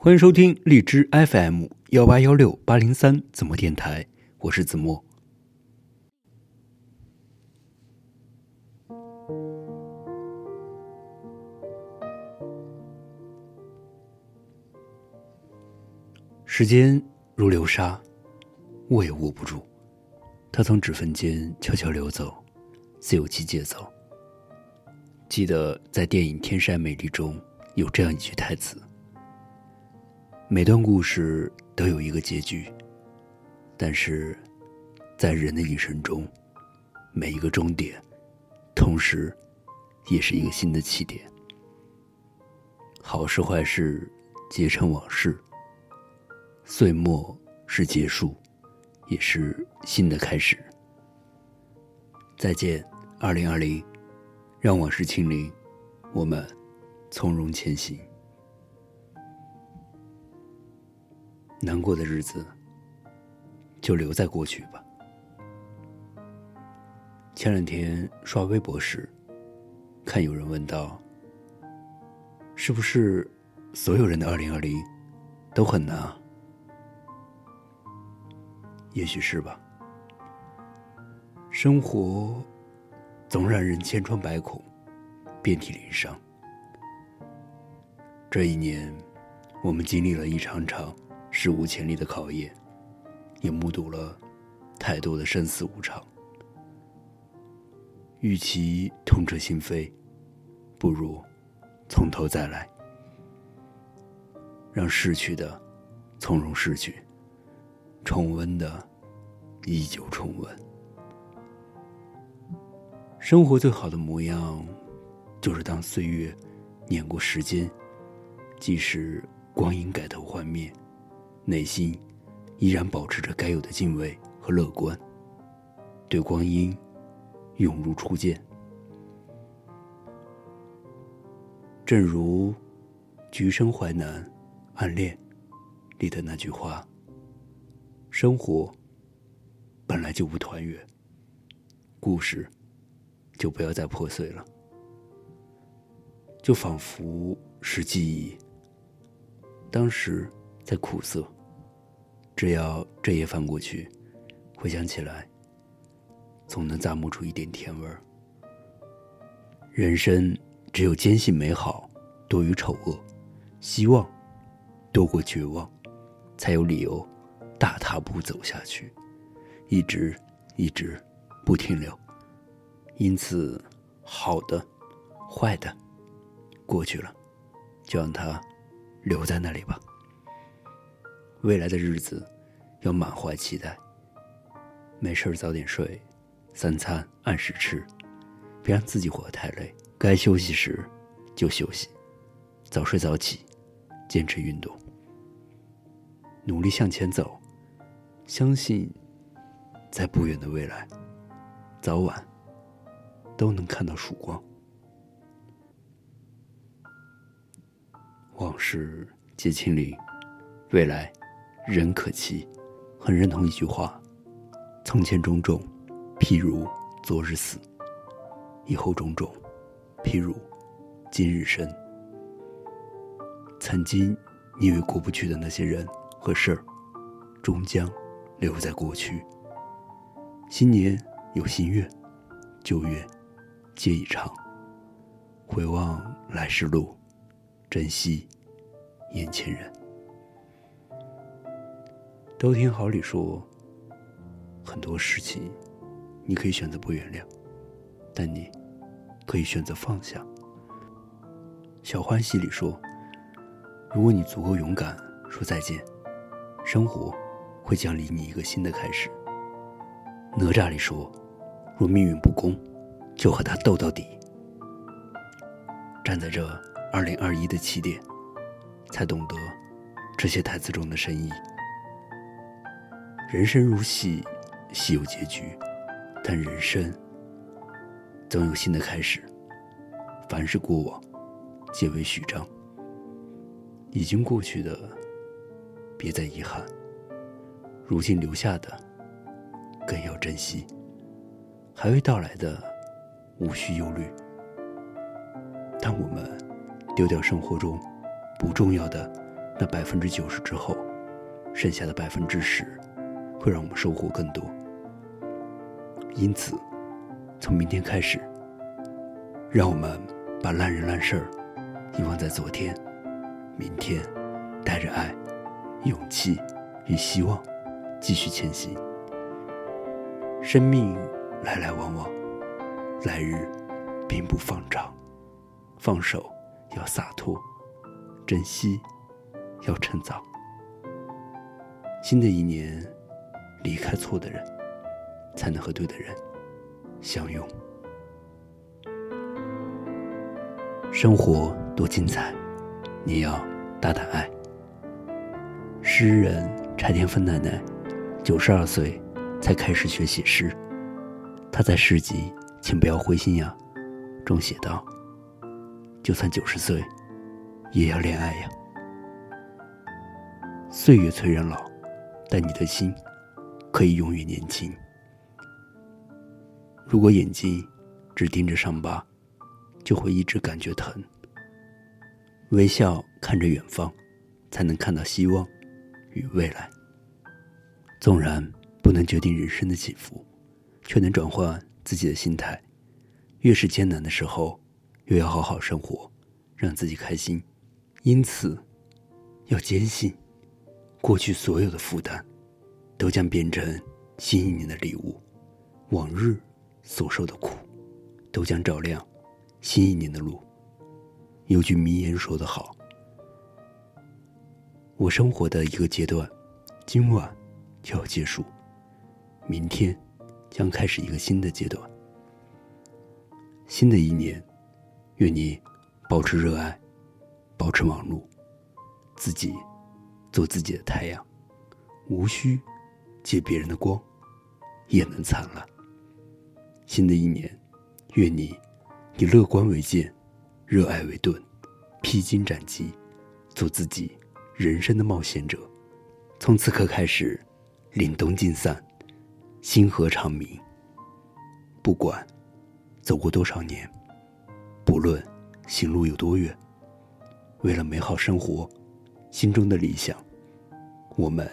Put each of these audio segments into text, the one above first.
欢迎收听荔枝 FM 幺八幺六八零三子墨电台，我是子墨。时间如流沙，握也握不住，它从指缝间悄悄流走，自有其节奏。记得在电影《天山美丽》中有这样一句台词。每段故事都有一个结局，但是，在人的一生中，每一个终点，同时，也是一个新的起点。好事坏事，皆成往事。岁末是结束，也是新的开始。再见，二零二零，让往事清零，我们从容前行。难过的日子，就留在过去吧。前两天刷微博时，看有人问道：“是不是所有人的二零二零都很难？”？”也许是吧。生活总让人千疮百孔，遍体鳞伤。这一年，我们经历了一场场。史无前例的考验，也目睹了太多的生死无常。与其痛彻心扉，不如从头再来，让逝去的从容逝去，重温的依旧重温。生活最好的模样，就是当岁月碾过时间，即使光阴改头换面。内心依然保持着该有的敬畏和乐观，对光阴永如初见。正如《橘生淮南》暗恋里的那句话：“生活本来就不团圆，故事就不要再破碎了。”就仿佛是记忆，当时在苦涩。只要这夜翻过去，回想起来，总能咂摸出一点甜味儿。人生只有坚信美好多于丑恶，希望多过绝望，才有理由大踏步走下去，一直一直不停留。因此，好的、坏的，过去了，就让它留在那里吧。未来的日子，要满怀期待。没事早点睡，三餐按时吃，别让自己活得太累。该休息时就休息，早睡早起，坚持运动，努力向前走。相信，在不远的未来，早晚都能看到曙光。往事皆清零，未来。人可期，很认同一句话：从前种种，譬如昨日死；以后种种，譬如今日生。曾经你以为过不去的那些人和事儿，终将留在过去。新年有新愿，旧愿皆已长。回望来时路，珍惜眼前人。都听好里说，很多事情，你可以选择不原谅，但你可以选择放下。小欢喜里说，如果你足够勇敢说再见，生活会奖励你一个新的开始。哪吒里说，若命运不公，就和他斗到底。站在这二零二一的起点，才懂得这些台词中的深意。人生如戏，戏有结局，但人生总有新的开始。凡是过往，皆为序章。已经过去的，别再遗憾；如今留下的，更要珍惜。还未到来的，无需忧虑。当我们丢掉生活中不重要的那百分之九十之后，剩下的百分之十，会让我们收获更多。因此，从明天开始，让我们把烂人烂事儿遗忘在昨天，明天带着爱、勇气与希望继续前行。生命来来往往，来日并不方长，放手要洒脱，珍惜要趁早。新的一年，离开错的人，才能和对的人相拥。生活多精彩，你要大胆爱。诗人柴田芬奶奶，九十二岁才开始学写诗。她在诗集《请不要灰心呀》中写道：“就算九十岁，也要恋爱呀。岁月催人老，但你的心可以永远年轻。如果眼睛只盯着伤疤。”就会一直感觉疼。微笑看着远方，才能看到希望与未来。纵然不能决定人生的起伏，却能转换自己的心态。越是艰难的时候，越要好好生活，让自己开心。因此，要坚信，过去所有的负担，都将变成新一年的礼物；往日所受的苦，都将照亮。新一年的路，有句名言说得好：“我生活的一个阶段，今晚就要结束，明天将开始一个新的阶段。新的一年，愿你保持热爱，保持忙碌，自己做自己的太阳，无需借别人的光，也能灿烂。新的一年，愿你。”以乐观为剑，热爱为盾，披荆斩棘，做自己人生的冒险者。从此刻开始，凛冬尽散，星河长明。不管走过多少年，不论行路有多远，为了美好生活，心中的理想，我们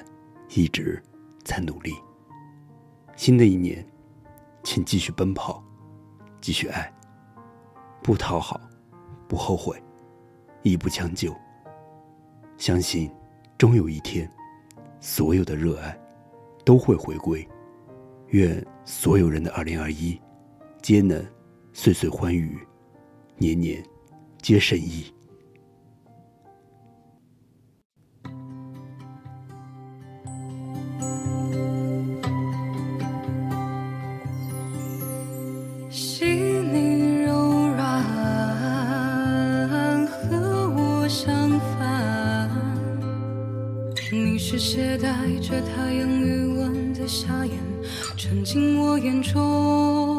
一直在努力。新的一年，请继续奔跑，继续爱。不讨好，不后悔，亦不将就。相信，终有一天，所有的热爱都会回归。愿所有人的二零二一，皆能岁岁欢愉，年年皆胜意。是携带着太阳余温的夏夜，沉进我眼中，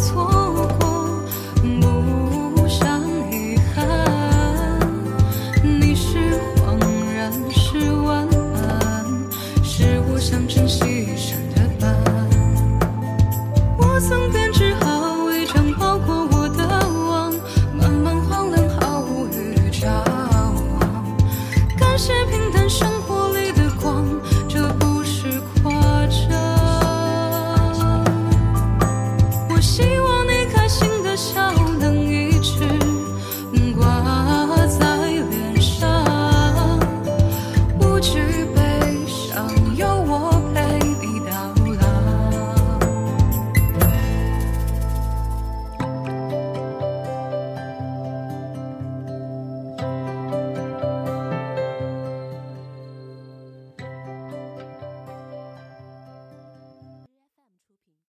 错。